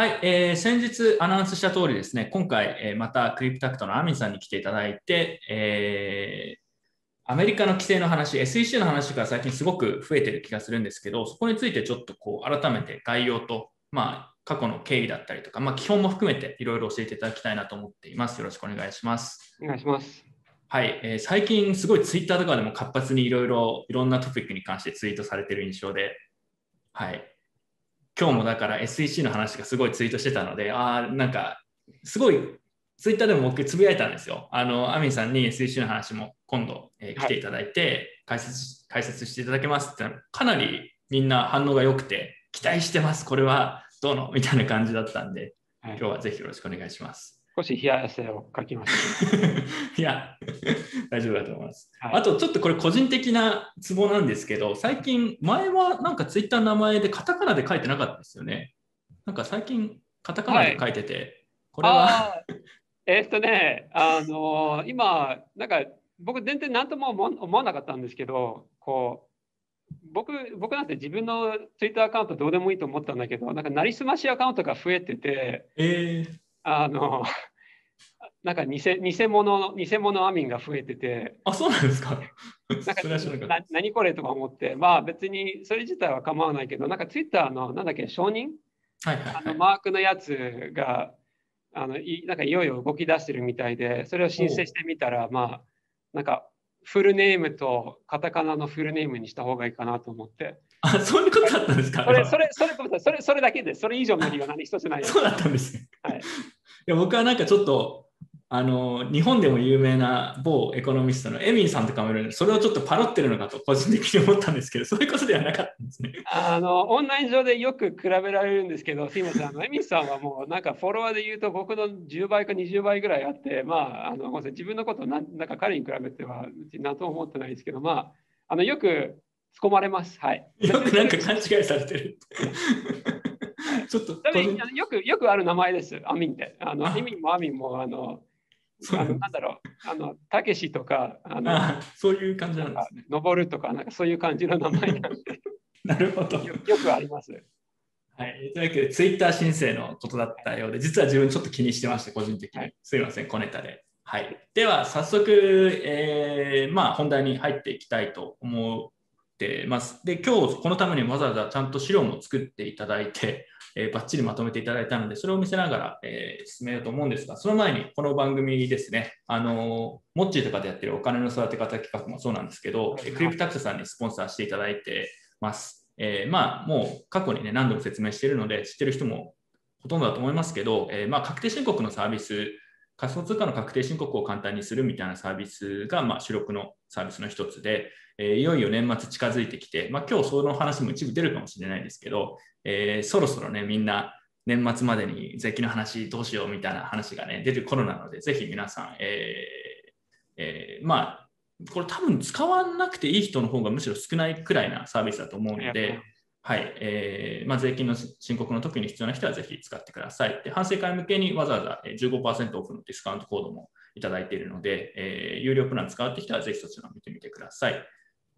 はい、えー、先日アナウンスした通りですね、今回、えー、またクリプタクトのアミンさんに来ていただいて、えー、アメリカの規制の話、SEC の話が最近すごく増えてる気がするんですけど、そこについてちょっとこう改めて概要と、まあ、過去の経緯だったりとか、まあ、基本も含めていろいろ教えていただきたいなと思っています。よろしくお願いします。お願いします。はい、えー、最近すごいツイッターとかでも活発にいろいろいろんなトピックに関してツイートされてる印象で、はい、今日もだから SEC の話がすごいツイートしてたので、ああ、なんかすごいツイッターでも僕つぶやいたんですよ。あの、アミンさんに SEC の話も今度、えー、来ていただいて、解説、解説していただけますってかなりみんな反応が良くて、期待してます、これはどうの？みたいな感じだったんで、今日はぜひよろしくお願いします。少し冷や汗をかきました。いや、大丈夫だと思います。はい、あと、ちょっとこれ個人的なツボなんですけど、最近、前はなんかツイッターの名前でカタカナで書いてなかったですよね。なんか最近、カタカナで書いてて、はい、これは。えー、っとね、あのー、今、なんか僕、全然何とも思わなかったんですけど、こう、僕僕なんて自分のツイッターアカウントどうでもいいと思ったんだけど、なんかなりすましアカウントが増えてて、えー、あの、なんか偽偽物偽物アミンが増えてて、あ、そうなんですか。なんかな何これとか思って、まあ別にそれ自体は構わないけど、なんかツイッターのなんだっけ、承認、はいはい、はい、あのマークのやつがあのいなんかいよいよ動き出してるみたいで、それを申請してみたら、まあ、なんかフルネームとカタカナのフルネームにした方がいいかなと思って。あ、そういうことだったんですか？それ、それ、それ、それ、それだけで、それ以上の理由は何？一つない。そうだったんですね。はい。いや、僕はなんかちょっと、あの日本でも有名な某エコノミストのエミンさんとかもいるので、それをちょっとパロってるのかと個人的に思ったんですけど、そういうことではなかったんですね。あのオンライン上でよく比べられるんですけど、すみません、あのエミンさんはもうなんかフォロワーで言うと僕の10倍か20倍ぐらいあって、まあ、あの自分のことなんなんか彼に比べては何とも思ってないですけど、まあ、あのよく突っ込まれます。はい。よくなんか勘違いされてる。ちょっとよくよくある名前です、アミンって。あのエミンもアミンもあのあのなんだろう、あの、たけしとか、あのあそういう感じなんですね。登るとか、なんかそういう感じの名前なんで。なるほどよ。よくあります。はい。というわけで、ツイッター申請のことだったようで、実は自分ちょっと気にしてまして、個人的に。はい、すいません、小ネタで。はい。では、早速、えー、まあ、本題に入っていきたいと思ってます。で、今日、このためにわざわざちゃんと資料も作っていただいて、えー、バッチリまとめていただいたので、それを見せながら、えー、進めようと思うんですが、その前にこの番組ですね、あのモッチーとかでやってるお金の育て方企画もそうなんですけど、クリプタクトさんにスポンサーしていただいてます。えー、まあ、もう過去にね、何度も説明しているので、知ってる人もほとんどだと思いますけど、えー、まあ、確定申告のサービス、仮想通貨の確定申告を簡単にするみたいなサービスが、まあ、主力のサービスの一つで、えー、いよいよ年末近づいてきて、まあ、今日その話も一部出るかもしれないですけど、えー、そろそろね、みんな年末までに税金の話どうしようみたいな話がね、出る頃なので、ぜひ皆さん、えーえー、まあ、これ多分使わなくていい人の方がむしろ少ないくらいなサービスだと思うので、はい、えーまあ、税金の申告の時に必要な人はぜひ使ってください。で反省会向けにわざわざ15%オフのディスカウントコードもいただいているので、えー、有料プラン使うって人はぜひそちらを見てみてください。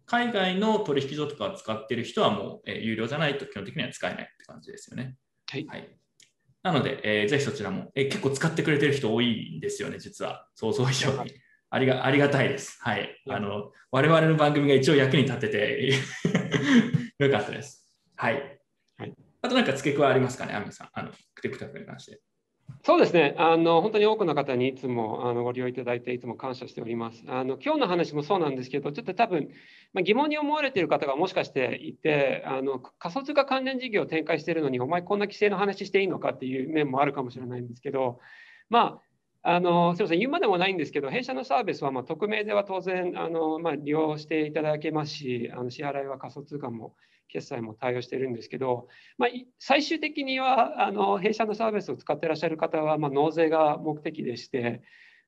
海外の取引所とかを使っている人はもう、えー、有料じゃないと基本的には使えないって感じですよね。はい。はい、なので、えー、ぜひそちらも、えー、結構使ってくれてる人多いんですよね、実は。想像以上に。ありがありがたいです。はい。あの、我々の番組が一応役に立ってて よかったです。はい。はい、あとなんか付け加えありますかね、アミさん。あの、クテプタクに関して。そうですねあの、本当に多くの方にいつもあのご利用いただいて、いつも感謝しております。あの今日の話もそうなんですけど、ちょっと多分、まあ、疑問に思われている方がもしかしていて、あの仮想通貨関連事業を展開しているのに、お前、こんな規制の話していいのかっていう面もあるかもしれないんですけど、まあ、あのすみません、言うまでもないんですけど、弊社のサービスはまあ匿名では当然あの、まあ、利用していただけますし、あの支払いは仮想通貨も決済も対応してるんですけど、まあ、最終的にはあの弊社のサービスを使ってらっしゃる方は、まあ、納税が目的でして、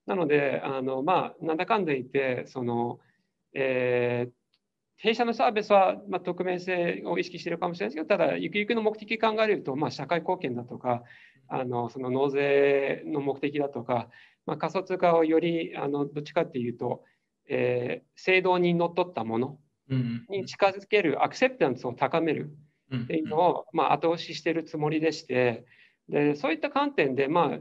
なので、あのまあ、なんだかんだ言って、そのえー、弊社のサービスは、まあ、匿名性を意識しているかもしれないですけど、ただ、ゆくゆくの目的考えると、まあ、社会貢献だとか、あのその納税の目的だとか、まあ、仮想通貨をよりあのどっちかっていうと、えー、制度にのっとったものに近づけるアクセプタンスを高めるっていうのを、まあ、後押ししているつもりでしてでそういった観点で、まあ、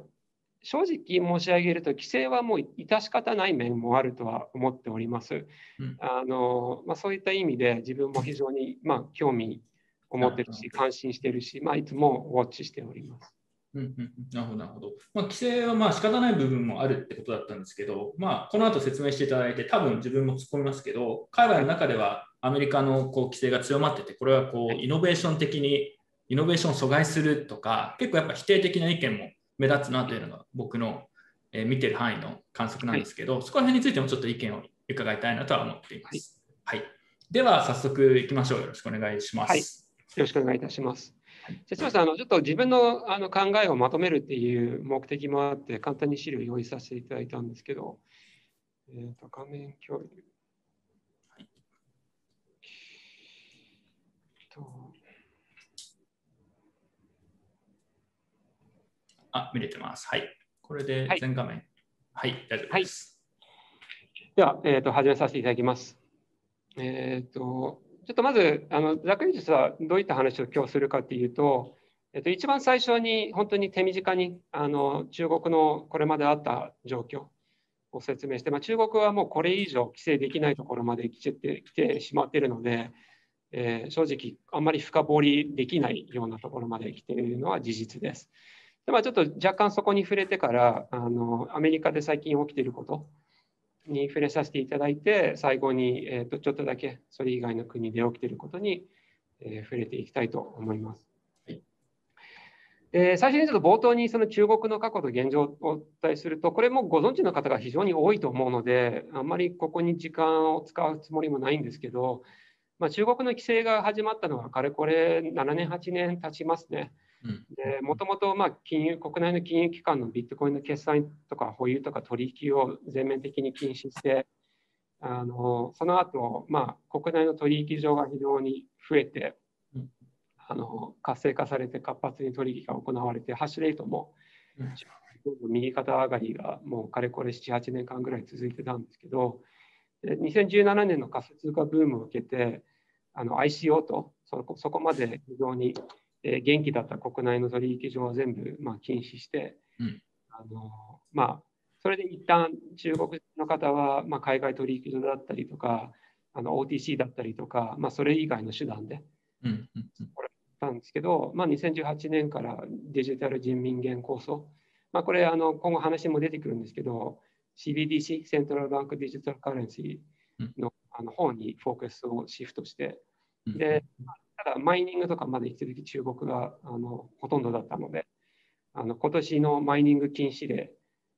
正直申し上げると、規制はもう致し方ない面もあるとは思っております。うん、あのまあ、そういった意味で、自分も非常に、まあ、興味を持ってるし、関心してるし、まあ、いつもウォッチしております。うんうん、なるほど、なるほど。まあ、規制はまあ仕方ない部分もあるってことだったんですけど、まあ、この後説明していただいて、多分自分も突っ込みますけど、海外の中ではアメリカのこう規制が強まってて、これはこうイノベーション的に、イノベーションを阻害するとか、結構やっぱ否定的な意見も目立つなというのが僕の、え見てる範囲の観測なんですけど、はい、そこら辺についてもちょっと意見を伺いたいなとは思っています。はい、はい、では、早速いきましょう。よろしくお願いします。はい、よろしくお願いいたします。じゃあ、さん、あのちょっと自分のあの考えをまとめるっていう目的もあって、簡単に資料を用意させていただいたんですけど、えーと、画面共有。はい、とあ、見れてます。はい。これで全画面。はい、はい、大丈夫です。はい、では、えーと、始めさせていただきます。えっ、ー、と、ちょっとまず、あのざっくり実はどういった話を今日するかっていうと、えっと、一番最初に本当に手短にあの中国のこれまであった状況を説明して、まあ、中国はもうこれ以上規制できないところまで来てきてしまっているので、えー、正直あんまり深掘りできないようなところまで来ているのは事実です。でまあ、ちょっと若干そこに触れてからあのアメリカで最近起きていることに触れさせていただいて、最後に、えー、とちょっとだけそれ以外の国で起きていることに、えー、触れていきたいと思います。はいえー、最初にちょっと冒頭にその中国の過去と現状をお伝えすると、これもご存知の方が非常に多いと思うので、あんまりここに時間を使うつもりもないんですけど、まあ、中国の規制が始まったのはかれこれ7年、8年経ちますね。もともと金融国内の金融機関のビットコインの決済とか保有とか取引を全面的に禁止してあのその後、まあ国内の取引所が非常に増えて、あの活性化されて活発に取引が行われてハッシュレートも、右肩上がりがもうかれこれ78年間ぐらい続いてたんですけど2017年の仮想通貨ブームを受けてあの ICO とそこそこまで非常にえー、元気だった国内の取引所は全部、まあ、禁止して、うん、あのまあ、それで一旦中国の方は、まあ、海外取引所だったりとかあの OTC だったりとか、まあ、それ以外の手段で、うんうんうん、これたんですけど、まあ、2018年からデジタル人民元構想、まあ、これあの今後話も出てくるんですけど CBDC セントラルバンクデジタルカレンシーの,、あの方にフォーカスをシフトして、で、ただ、マイニングとかまで引き続き中国があのほとんどだったので、あの今年のマイニング禁止令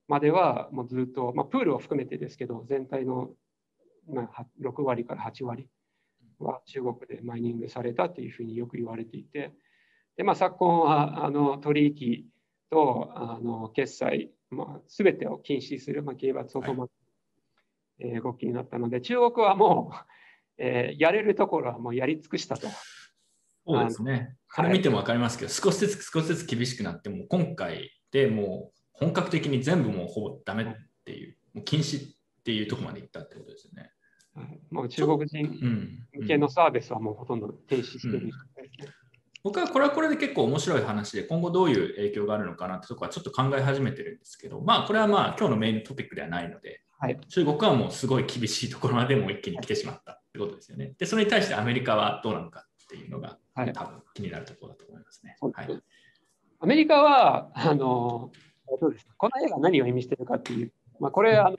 まではもうずっと、まあ、プールを含めてですけど、全体の、まあ、6割から8割は中国でマイニングされたというふうによく言われていて、でまあ、昨今はあの取引とあの決済、まあ、全てを禁止する、まあ、刑罰を止まっえ動きになったので、中国はもう、えー、やれるところはもうやり尽くしたと。そうですね。これ見ても分かりますけど、はい、少しずつ少しずつ厳しくなって、も今回でもう本格的に全部もうほぼダメっていう、もう禁止っていうところまでいったってことですよね。はい、もう中国人向けのサービスはもうほとんど停止してる、うんうん、僕はこれはこれで結構面白い話で、今後どういう影響があるのかなってところはちょっと考え始めてるんですけど、まあこれはまあ今日のメインのトピックではないので、はい、中国はもうすごい厳しいところまでも一気に来てしまったってことですよね。で、それに対してアメリカはどうなのかっていうのが、はい、多分気になるところだと思いますね。はい、アメリカはあのどうですこの映画何を意味しているかっていう、まあ、これ、あの、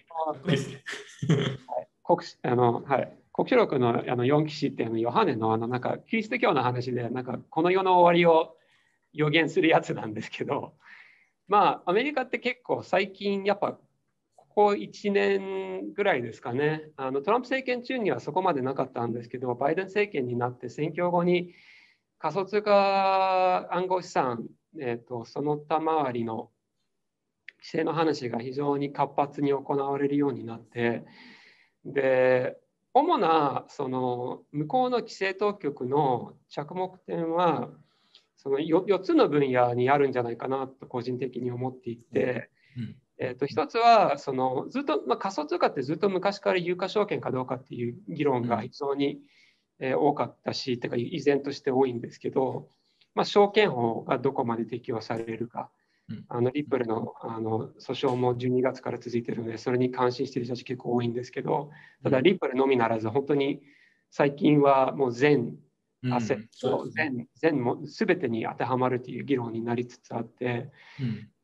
国あのはい、国書録のあの4騎士ってあのヨハネのあのなんかキリスト教の話でなんかこの世の終わりを予言するやつなんですけど、まあアメリカって結構最近やっぱこ1年ぐらいですかね。あのトランプ政権中にはそこまでなかったんですけどバイデン政権になって選挙後に仮想通貨暗号資産、えーと、その他回りの規制の話が非常に活発に行われるようになってで主なその向こうの規制当局の着目点はその 4, 4つの分野にあるんじゃないかなと個人的に思っていて、うん。えー、と一つはそのずっと、まあ、仮想通貨ってずっと昔から有価証券かどうかっていう議論が非常に、えー、多かったし、てか依然として多いんですけど、まあ、証券法がどこまで適用されるか、あのリップルのあの訴訟も12月から続いているので、それに関心している人たち結構多いんですけど、ただリップルのみならず、本当に最近はもう全アセット、全全も全てに当てはまるという議論になりつつあって、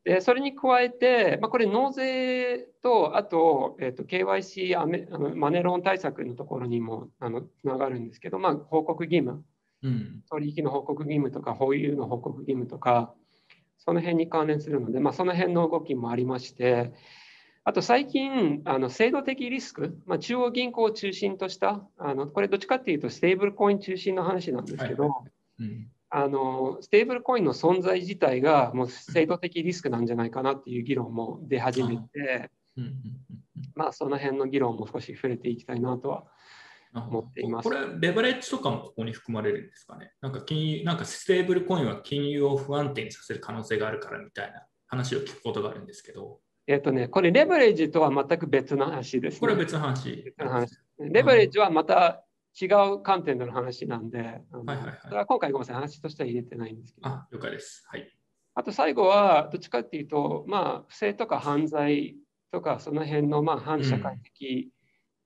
でそれに加えて、まあ、これ納税と、あと,、えーと、KYC アメあのマネロン対策のところにもあのつながるんですけど、まあ、報告義務、うん、取引の報告義務とか、保有の報告義務とか、その辺に関連するので、まあ、その辺の動きもありまして、あと最近、あの制度的リスク、まあ、中央銀行を中心とした、あのこれどっちかっていうとステーブルコイン中心の話なんですけど、はい。うんあのステーブルコインの存在自体がもう制度的リスクなんじゃないかなっていう議論も出始めて、まあその辺の議論も少し触れていきたいなとは思っています。これ、レバレッジとかもここに含まれるんですかね？なんか金なんかステーブルコインは金融を不安定にさせる可能性があるからみたいな話を聞くことがあるんですけど。えっとね、これ、レバレッジとは全く別の話です、ね、これは別の話。別の話レバレッジはまた違う観点での話なんで、はいはいはい、それは今回ごめんなさい、話としては入れてないんですけど。あ、了解です。はい。あと最後は、どっちかっていうと、まあ、不正とか犯罪とか、その辺のまあ反社会的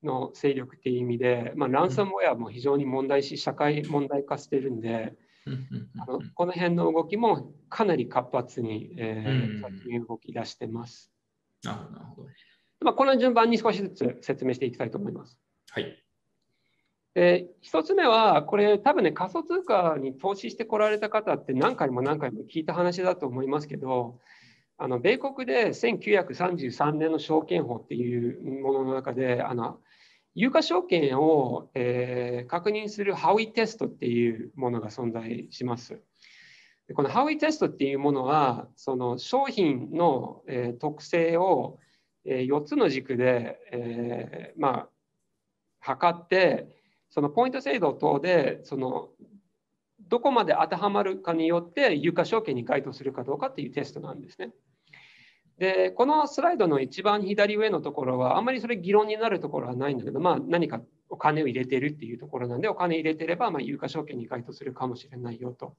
の勢力っていう意味で、うん、まあ、ランサムウェアも非常に問題し、社会問題化してるんで、あのこの辺の動きもかなり活発に、えー、最近動き出してます。なるほど。まあ、この順番に少しずつ説明していきたいと思います。はい。で1つ目は、これ多分ね、仮想通貨に投資してこられた方って何回も何回も聞いた話だと思いますけど、あの米国で1933年の証券法っていうものの中で、あの有価証券を、えー、確認するハウイテストっていうものが存在します。このハウイテストっていうものは、その商品の、えー、特性を、えー、4つの軸で、えー、まあ、測って、そのポイント制度等でそのどこまで当てはまるかによって有価証券に該当するかどうかっていうテストなんですね。でこのスライドの一番左上のところはあんまりそれ議論になるところはないんだけど、まあ、何かお金を入れてるっていうところなんでお金入れてればまあ有価証券に該当するかもしれないよと。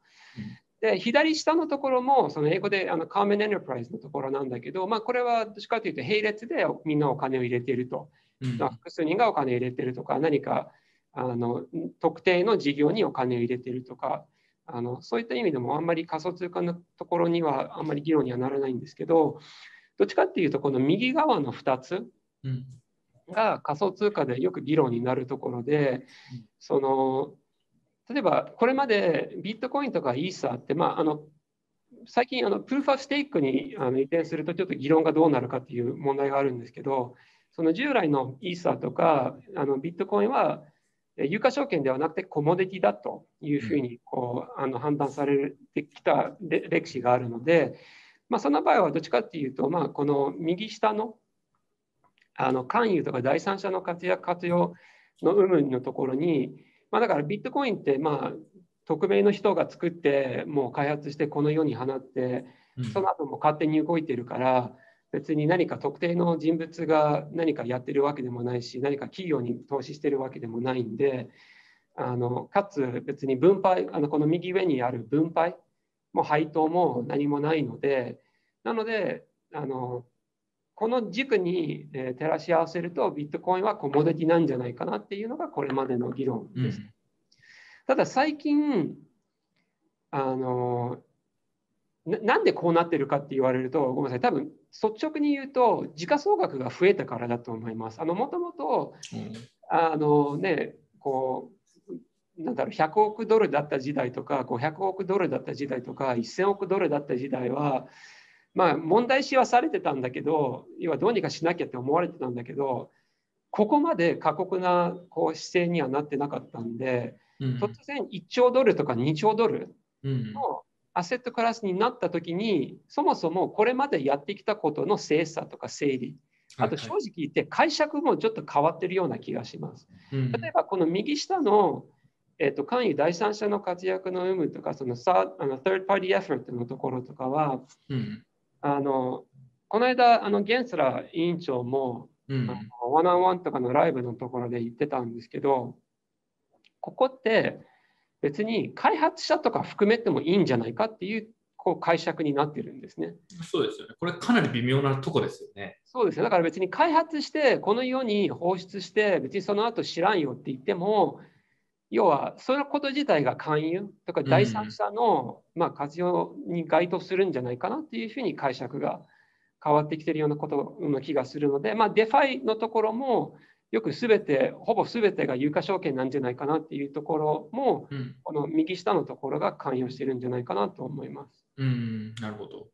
で左下のところもその英語であのカーメンエンタープライズのところなんだけど、まあ、これはどっちかというと並列でみんなお金を入れていると、うん、複数人がお金を入れてるとか何かあの特定の事業にお金を入れてるとかあのそういった意味でもあんまり仮想通貨のところにはあんまり議論にはならないんですけどどっちかっていうとこの右側の2つが仮想通貨でよく議論になるところでその例えばこれまでビットコインとかイーサーって、まあ、あの最近あのプルファステークにあの移転するとちょっと議論がどうなるかっていう問題があるんですけどその従来のイーサーとかあのビットコインは有価証券ではなくてコモディティだというふうにこうあの判断されてきた歴史があるので、まあ、その場合はどっちかっていうと、まあ、この右下のあの関与とか第三者の活躍活用の有無のところに、まあ、だからビットコインってまあ匿名の人が作ってもう開発してこの世に放ってその後も勝手に動いてるから、別に何か特定の人物が何かやってるわけでもないし何か企業に投資してるわけでもないんであのかつ別に分配あのこの右上にある分配も配当も何もないのでなのであのこの軸に、え照らし合わせるとビットコインはコモディティなんじゃないかなっていうのがこれまでの議論です。うん、ただ最近あのなんでこうなってるかって言われると、ごめんなさい、多分率直に言うと、時価総額が増えたからだと思います。あのもともと、あのね、こう、なんだろう、100億ドルだった時代とか、500億ドルだった時代とか、1000億ドルだった時代は、まあ、問題視はされてたんだけど、要はどうにかしなきゃって思われてたんだけど、ここまで過酷なこう姿勢にはなってなかったんで、うん、突然1兆ドルとか2兆ドルのアセットクラスになった時にそもそもこれまでやってきたことの精査とか整理あと正直言って解釈もちょっと変わってるような気がします。例えばこの右下の、えーと、関与第三者の活躍の有無とかそのサあの third party effort のところとかは、うん、あのこの間あのゲンスラ委員長も、ワンアンワンとかのライブのところで言ってたんですけどここって別に開発者とか含めてもいいんじゃないかっていうこう解釈になってるんですね。そうですよね。これかなり微妙なとこですよね。そうですね。だから別に開発して、この世に放出して、別にその後知らんよって言っても、要は、そのこと自体が勧誘とか第三者の、まあ、活用に該当するんじゃないかなっていうふうに解釈が変わってきているようなことの気がするので、まあ、デファイのところも、よくすべて、ほぼすべてが有価証券なんじゃないかなっていうところも、うん、この右下のところが関与してるんじゃないかなと思います。うん、なるほど。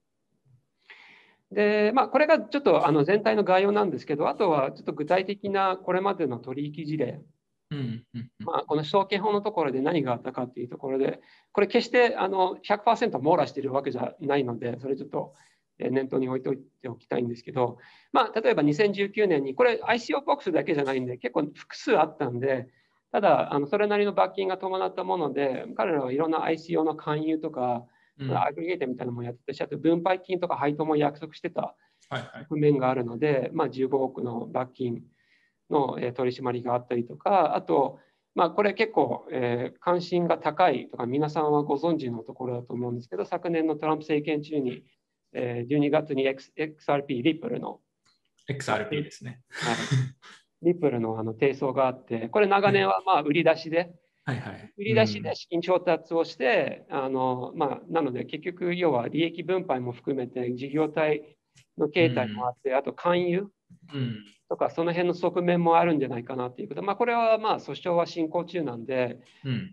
で、まあ、これがちょっとあの全体の概要なんですけど、あとはちょっと具体的なこれまでの取引事例、うんまあ、この証券法のところで何があったかっていうところで、これ決してあの100%網羅しているわけじゃないので、それちょっと念頭に置いておきたいんですけど、まあ、例えば2019年に、これ ICO ボックスだけじゃないんで、結構複数あったんで、ただ、あのそれなりの罰金が伴ったもので、彼らはいろんな ICO の勧誘とか、うん、アグリゲートみたいなのもやってたし、あと分配金とか配当も約束してた側面があるので、はいはい、まあ、15億の罰金の、え取り締まりがあったりとか、あと、まあ、これ結構、えー、関心が高いとか、皆さんはご存知のところだと思うんですけど、昨年のトランプ政権中に、えー、12月に、X、XRP、リップルの。XRP ですね。はい、リップルのあの提訴があって、これ長年はまあ売り出しで、はいはい、売り出しで資金調達をして、あのまあ、なので結局、要は利益分配も含めて事業体の形態もあって、あと勧誘、とか、その辺の側面もあるんじゃないかなということ、まあ、これはまあ訴訟は進行中なんで、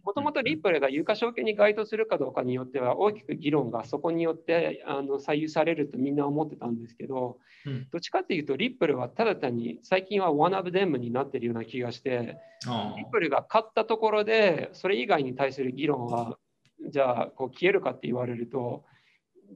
もともとリップルが有価証券に該当するかどうかによっては、大きく議論がそこによってあの左右されるとみんな思ってたんですけど、うん、どっちかっていうと、リップルはただ単に最近はワンアブデムになってるような気がして、リップルが勝ったところで、それ以外に対する議論は、じゃあこう消えるかって言われると、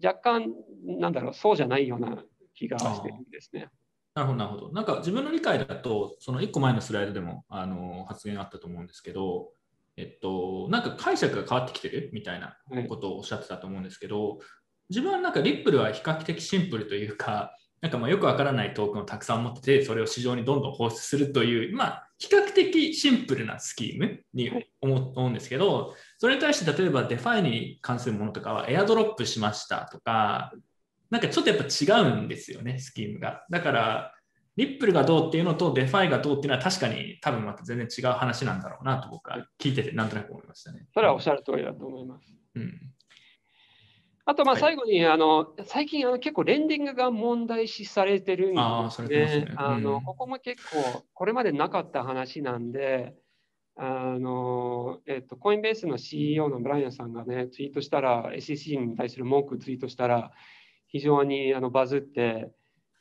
若干、なんだろう、そうじゃないような気がしてるんですね。なるほど、なるほど。なんか自分の理解だと、その1個前のスライドでもあの発言あったと思うんですけど、えっと、なんか解釈が変わってきてる？みたいなことをおっしゃってたと思うんですけど、自分はなんかリップルは比較的シンプルというか、なんかまあよくわからないトークンをたくさん持ってて、それを市場にどんどん放出するという、まあ、比較的シンプルなスキームに思うんですけど、それに対して例えばデファイに関するものとかはエアドロップしましたとか、なんかちょっとやっぱ違うんですよね、スキームが。だから、リップルがどうっていうのとデファイがどうっていうのは確かに多分また全然違う話なんだろうなと僕は聞いててなんとなく思いましたね。それはおっしゃる通りだと思います。うん、あとまあ最後に、はい、あの最近あの結構レンディングが問題視されてるんですね。ねあの、ここも結構これまでなかった話なんで、あのえっと、コインベースの CEO のブライアンさんがね、ツイートしたら、SEC に対する文句ツイートしたら、非常にあのバズって、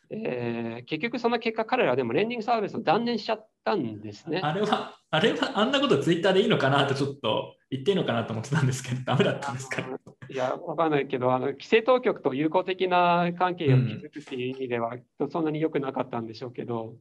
えー、結局その結果、彼らはでもレンディングサービスを断念しちゃったんですね。あれは、あれは、あんなことツイッターでいいのかなとちょっと言っていいのかなと思ってたんですけど、ダメだったんですか？いや、わかんないけど、あの規制当局と友好的な関係を築くっていう意味では、うん、そんなに良くなかったんでしょうけど、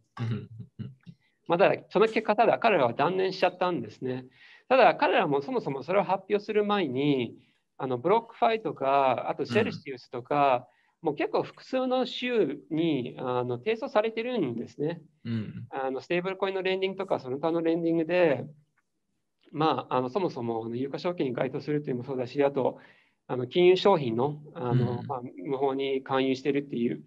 まあ、だその結果、ただ彼らは断念しちゃったんですね。ただ、彼らもそもそもそれを発表する前に、あの BlockFi とか、あと Celsius とか、もう結構複数の州にあの提訴されてるんですね。うん、あのステーブルコインのレンディングとかその他のレンディングで、まあ、あのそもそも有価証券に該当するというのもそうだし、あとあの金融商品のあの、うん、まあ、無法に勧誘してるっていう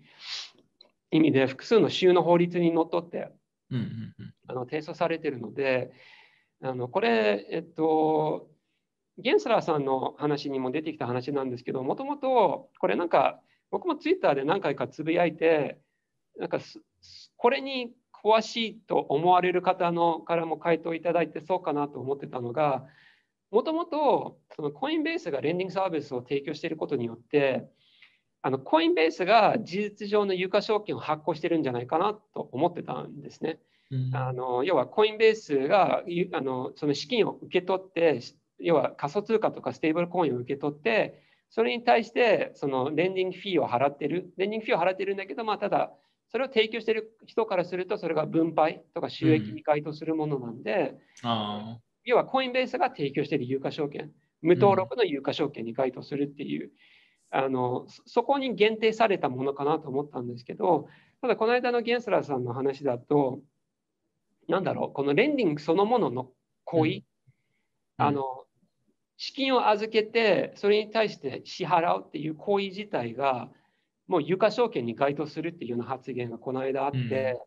意味で複数の州の法律にのっとって、うんうんうん、あの提訴されてるので、あのこれ、えっと、ゲンスラーさんの話にも出てきた話なんですけど、もともとこれなんか僕もツイッターで何回かつぶやいて、なんかこれに詳しいと思われる方のからも回答いただいてそうかなと思ってたのが、もともとそのコインベースがレンディングサービスを提供していることによって、あのコインベースが事実上の有価証券を発行してるんじゃないかなと思ってたんですね。うん、あの要はコインベースがあのその資金を受け取って、要は仮想通貨とかステーブルコインを受け取って、それに対してそのレンディングフィーを払ってる、レンディングフィーを払ってるんだけど、まあ、ただ、それを提供している人からすると、それが分配とか収益に該当するものなんで、うん、要はコインベースが提供している有価証券、無登録の有価証券に該当するっていう、うん、あのそこに限定されたものかなと思ったんですけど、ただこの間のゲンスラーさんの話だと、なんだろう、このレンディングそのものの行為、うん、あの資金を預けて、それに対して支払うっていう行為自体が、もう有価証券に該当するっていうような発言がこの間あって、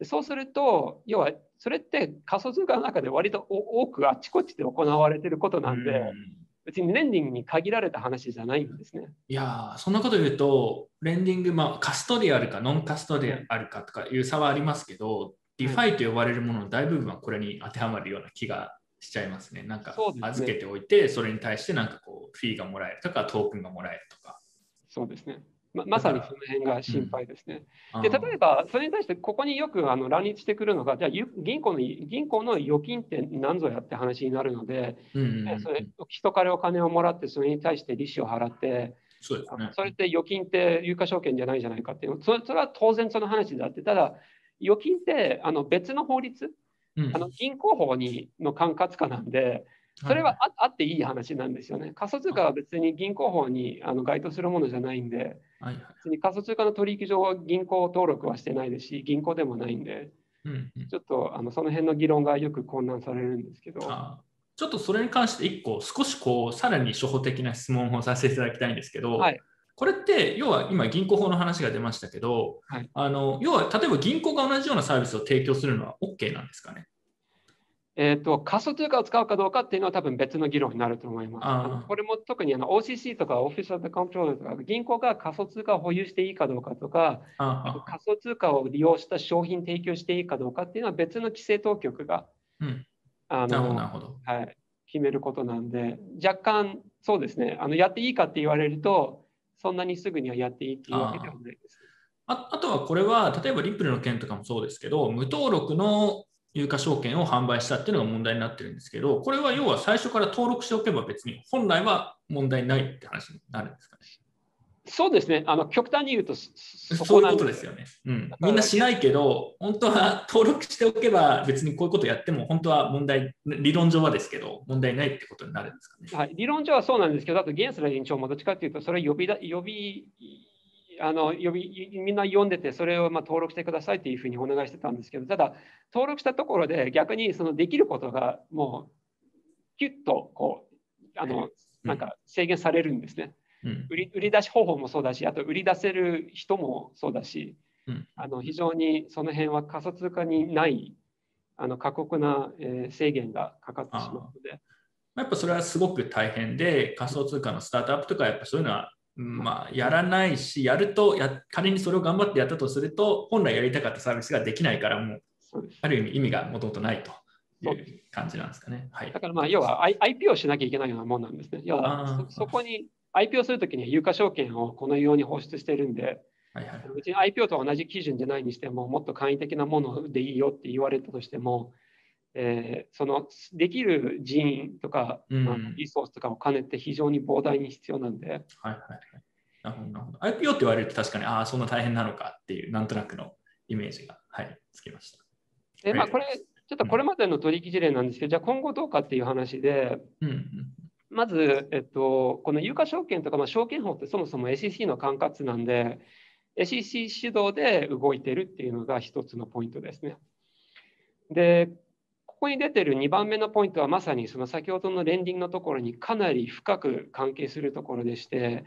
うん、そうすると、要はそれって仮想通貨の中で割と多くあちこちで行われていることなんで、うん、別にレンディングに限られた話じゃないんですね。いやそんなこと言うと、レンディング、まあ、カストディアルかノンカストディアルかとかいう差はありますけど、 DeFi と呼ばれるものの大部分はこれに当てはまるような気がしちゃいますね。なんか預けておいて、それに対してなんかこうフィーがもらえるとか、トークンがもらえるとか。そうですね。ままさにその辺が心配ですね。うん、で例えば、それに対してここによくあの乱立してくるのが、じゃあ銀行の銀行の預金って何ぞやって話になるので、うんうん、それ人からお金をもらって、それに対して利子を払って、そうですね、それって預金って有価証券じゃないじゃないかっていうそれ、それは当然その話であって、ただ、預金ってあの別の法律、うん、あの銀行法にの管轄下なんで、それはあ,、あっていい話なんですよね。仮想通貨は別に銀行法にあの該当するものじゃないんで、はい別に仮想通貨の取引所は銀行登録はしてないですし、銀行でもないんで、うんうん、ちょっとあのその辺の議論がよく混乱されるんですけど。ちょっとそれに関して1個、少しこう、さらに初歩的な質問をさせていただきたいんですけど、はい、これって、要は今、銀行法の話が出ましたけど、はい、あの要は例えば銀行が同じようなサービスを提供するのは OK なんですかね？えーと、仮想通貨を使うかどうかっていうのは多分別の議論になると思います。これも特にあの OCC とかオフィシャルコントロールとか銀行が仮想通貨を保有していいかどうかとか仮想通貨を利用した商品提供していいかどうかっていうのは別の規制当局が、うん、あのはい、決めることなんで若干そうですね。あのやっていいかって言われるとそんなにすぐにはやっていいっていうわけではないです。ああとはこれは例えばリップルの件とかもそうですけど無登録の有価証券を販売したっていうのが問題になってるんですけど、これは要は最初から登録しておけば別に本来は問題ないって話になるんですかね。そうですね、あの極端に言うとそそういうことですよね、うん。みんなしないけど、本当は登録しておけば別にこういうことやっても本当は問題、理論上はですけど、問題ないってことになるんですかね。はい、理論上はそうなんですけど、あとゲンスラー委員長もどっちかというと、それ呼びだ呼びあの呼びみんな読んでて、それをま登録してくださいっていうふうにお願いしてたんですけど、ただ、登録したところで逆にそのできることがもう、キュッとこうあのなんか制限されるんですね、うん、売り。売り出し方法もそうだし、あと売り出せる人もそうだし、うん、あの非常にその辺は仮想通貨にないあの過酷な、えー、制限がかかってしまうので。やっぱそれはすごく大変で、仮想通貨のスタートアップとか、やっぱそういうのはまあ、やらないし、やるとや、仮にそれを頑張ってやったとすると、本来やりたかったサービスができないから、もう、ある意味意味がもともとないという感じなんですかね。はい、だから、まあ、要は IP をしなきゃいけないようなもんなんですね。要はそ、そこに IP をするときには有価証券をこのように放出してるんで、はいはい、別に IPO と同じ基準でないにしても、もっと簡易的なものでいいよって言われたとしても、えー、そのできる人員とか、うん、リソースとかを兼ねて非常に膨大に必要なんで。はいはいはい。なるほど、なるほど。IPO って言われると確かに、ああ、そんな大変なのかっていう、なんとなくのイメージが、はい、つきました。で、まあ、これ、ちょっとこれまでの取引事例なんですけど、うん、じゃあ今後どうかっていう話で、うんうん、まず、えっと、この有価証券とか、まあ、証券法ってそもそも SEC の管轄なんで、SEC 主導で動いてるっていうのが一つのポイントですね。で、ここに出てる2番目のポイントはまさにその先ほどのレンディングのところにかなり深く関係するところでして、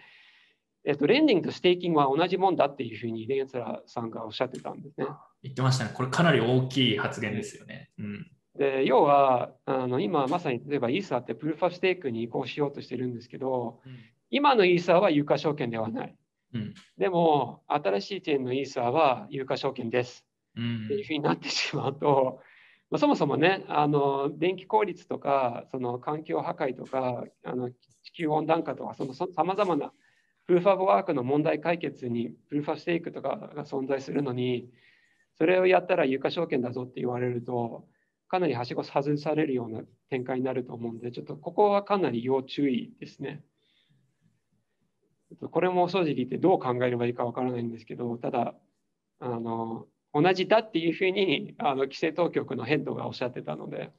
えっと、レンディングとステーキングは同じもんだっていうふうにレンツラさんがおっしゃってたんですね。言ってましたね。これかなり大きい発言ですよね。うん、で要はあの今まさに例えばイーサーってプルーファステークに移行しようとしてるんですけど、うん、今のイーサーは有価証券ではない。うん、でも新しい点のイーサーは有価証券です。っていうふうになってしまうと、まあ、そもそもねあの電気効率とかその環境破壊とかあの地球温暖化とかそのさまざまなプルーファブワークの問題解決にプルーファステークとかが存在するのにそれをやったら有価証券だぞって言われるとかなりはしご外されるような展開になると思うんでちょっとここはかなり要注意ですね。これも正直言ってどう考えればいいかわからないんですけどただあの同じだっていうふうにあの規制当局のヘッドがおっしゃってたので。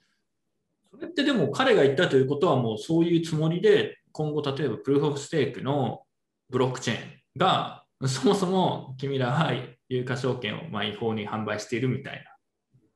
それってでも彼が言ったということはもうそういうつもりで今後例えばプルーフ・オフ・ステークのブロックチェーンがそもそも君らは有価証券をま違法に販売しているみたいな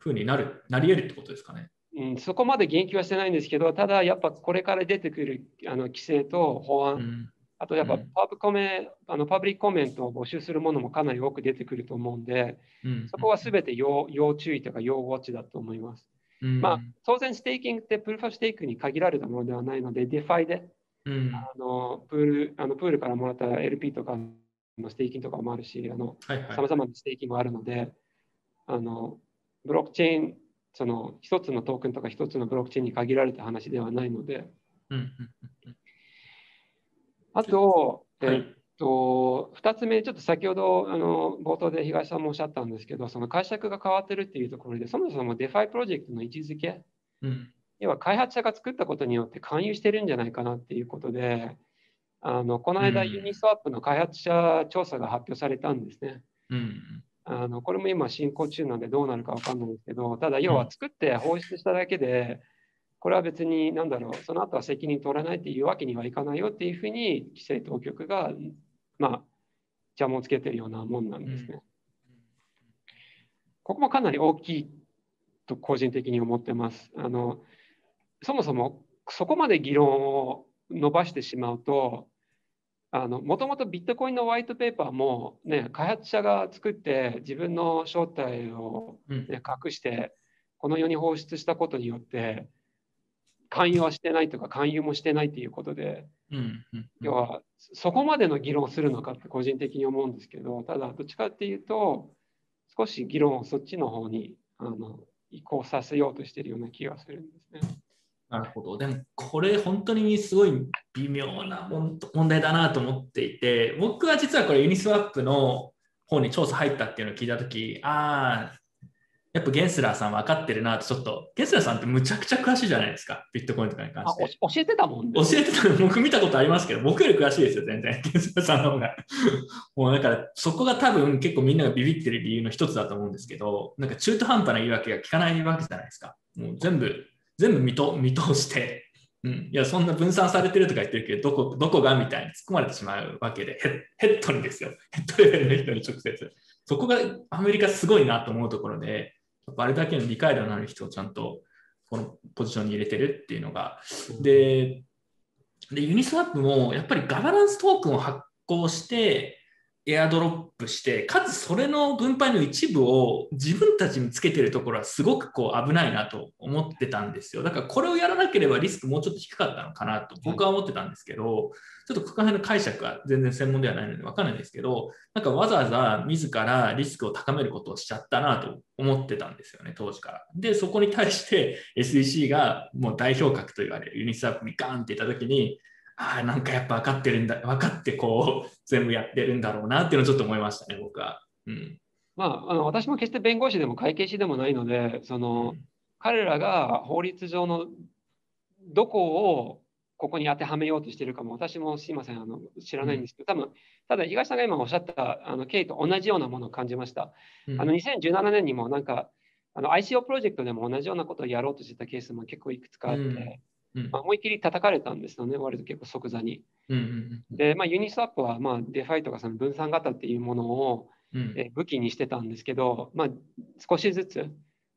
ふうになるなり得るってことですかね。うん、そこまで言及はしてないんですけど、ただやっぱこれから出てくるあの規制と法案、うん。あとやっぱうん。パブコメ、あのパブリックコメントを募集するものもかなり多く出てくると思うんで、うん。そこはすべて要要注意というか要ウォッチだと思います。うん。まあ、当然ステーキングって Proof of Stake に限られたものではないので、 DeFi でうん。あのプールあのプールからもらった LP とかのステーキングとかもあるし、さまざまなステーキングがあるので、あのブロックチェーン、その一つのトークンとか一つのブロックチェーンに限られた話ではないので、あと、はい。えっと、2つ目、ちょっと先ほどあの冒頭で東さんもおっしゃったんですけど、その解釈が変わってるっていうところで、そもそも DeFi プロジェクトの位置づけ、うん。要は開発者が作ったことによって勧誘してるんじゃないかなっていうことで、あのこの間、うん。ユニスワップの開発者調査が発表されたんですね。うんあのこれも今進行中なんでどうなるかわかんないんですけど、ただ要は作って放出しただけで、これは別に何だろう、その後は責任取らないっていうわけにはいかないよっていうふうに規制当局が、まあ、邪魔をつけてるようなもんなんですね。ここもかなり大きいと個人的に思ってます。あのそもそもそこまで議論を伸ばしてしまうと、もともとビットコインのホワイトペーパーも、ね、開発者が作って自分の正体を、うん。ね、隠してこの世に放出したことによって勧誘はしてないとか勧誘もしてないということで、要はそこまでの議論をするのかって個人的に思うんですけどただどっちかっていうと少し議論をそっちの方にあの移行させようとしているような気がするんですね。なるほど。でも、これ本当にすごい微妙な問問題だなと思っていて、僕は実はこれユニスワップの方に調査入ったっていうのを聞いたとき、ああ、やっぱゲンスラーさん分かってるなとちょっと、ゲンスラーさんってむちゃくちゃ詳しいじゃないですか、ビットコインとかに関あして。お教えてたもんね。教えてたの僕見たことありますけど、僕より詳しいですよ、全然。ゲンスラーさんの方が。もうだから、そこが多分結構みんながビビってる理由の一つだと思うんですけど、なんか中途半端な言い訳が聞かないわけじゃないですか。もう全部、全部見と見通して、うん、いや、そんな分散されてるとか言ってるけど、どこどこがみたいに突っ込まれてしまうわけで、ヘッヘッドにですよ。ヘッドレベルの人に直接。そこがアメリカすごいなと思うところで、やっぱあれだけの理解度のある人をちゃんとこのポジションに入れてるっていうのが、で、でユニスワップもやっぱりガバナンストークンを発行して、エアドロップして、かつそれの分配の一部を自分たちにつけてるところはすごくこう危ないなと思ってたんですよ。だからこれをやらなければリスクもうちょっと低かったのかなと僕は思ってたんですけど、ちょっとここら辺の解釈は全然専門ではないので分からないんですけど、なんかわざわざ自らリスクを高めることをしちゃったなと思ってたんですよね、当時から。で、そこに対して SEC がもう代表格と言われるユニスワップにガーンって言ったときに、ああ、なんかやっぱ分かってるんだ、分かってこう、全部やってるんだろうなっていうのをちょっと思いましたね、僕は。うん。まあ、あの私も決して弁護士でも会計士でもないので、その彼らが法律上のどこをここに当てはめようとしているかも私もすいませんあの知らないんですけど、多分ただ東さんが今おっしゃったあの経緯と同じようなものを感じました。うんあの2017年にもなんかあの ICO プロジェクトでも同じようなことをやろうとしてたケースも結構いくつかあって、うんうんまあ、思いっきり叩かれたんですよね、割と結構即座に。で、まあ、 Uniswap は、まあ、 DeFi とかその分散型っていうものをうん。え武器にしてたんですけど、まあ、少しずつ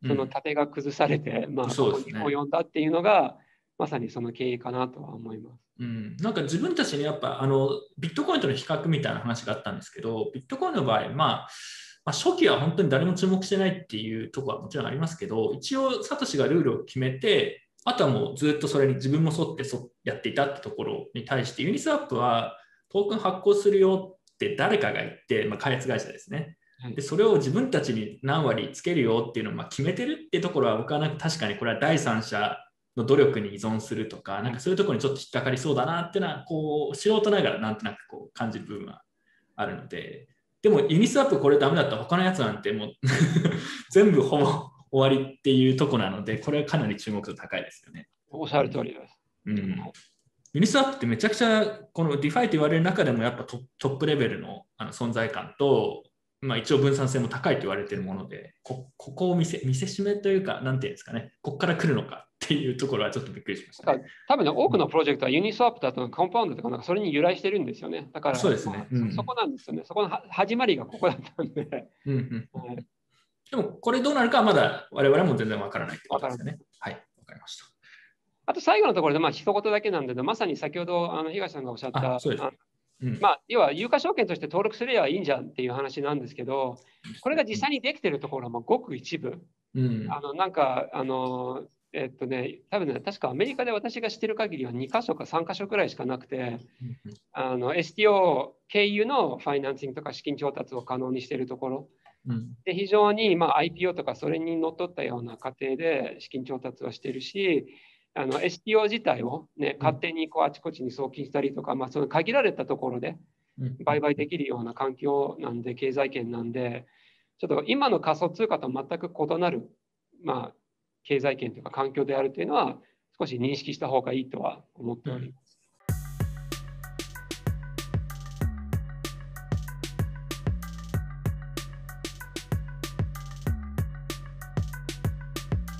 その盾が崩されて、まあ、そここに及んだっていうのが、まさにその経緯かなとは思います。うん、なんか自分たちにやっぱあのビットコインとの比較みたいな話があったんですけど、ビットコインの場合、まあ、まあ、初期は本当に誰も注目してないっていうところはもちろんありますけど、一応、サトシがルールを決めて、あとはもうずっとそれに自分も沿ってそやっていたってところに対して、 Uniswap はトークン発行するよって誰かが言って、まあ、開発会社ですね。はいでそれを自分たちに何割つけるよっていうのをまあ決めてるってところは僕はなんか確かにこれは第三者の努力に依存するとか、なんかそういうところにちょっと引っかかりそうだなっていうのは、こう素人ながらなんとなくこう感じる部分はあるので、でもユニスワップこれダメだったら他のやつなんてもう 全部ほぼ終わりっていうところなので、これはかなり注目度高いですよね。おっしゃる通りです。うん、ユニスワップってめちゃくちゃこの DeFi と言われる中でもやっぱトトップレベルのあの存在感と、まあ、一応分散性も高いと言われているもので、こここを見せ見せしめというか、なんていうんですかね、ここから来るのかっていうところはちょっとびっくりしました、ね。多分ね、多くのプロジェクトはユニスワップだとコンパウンドとかなんかそれに由来してるんですよね。だから、そうですねまあうんそこなんですよね。そこのは始まりがここだったんで。うんうん、はいでも、これどうなるかはまだ我々も全然わからないってことですよね。はい。かりました。あと最後のところで、まあ、一言だけなんだけど、まさに先ほどあの東さんがおっしゃった、あそうですあうんまあ、要は有価証券として登録すればいいんじゃんっていう話なんですけど、これが実際にできてるところはもうごく一部。うんあのなんか、あのえっとね、多分ね、確かアメリカで私が知ってる限りは2箇所か3箇所くらいしかなくて、あの STO 経由のファイナンシングとか資金調達を可能にしているところうんで、非常にまあ IPO とかそれにのっとったような過程で資金調達をしているし、あの STO 自体を、ね、勝手にこうあちこちに送金したりとか、まあ、その限られたところでうん。売買できるような環境なんで、経済圏なんで、ちょっと今の仮想通貨と全く異なる、まあ、経済圏というか環境であるというのは、少し認識した方がいいとは思っております。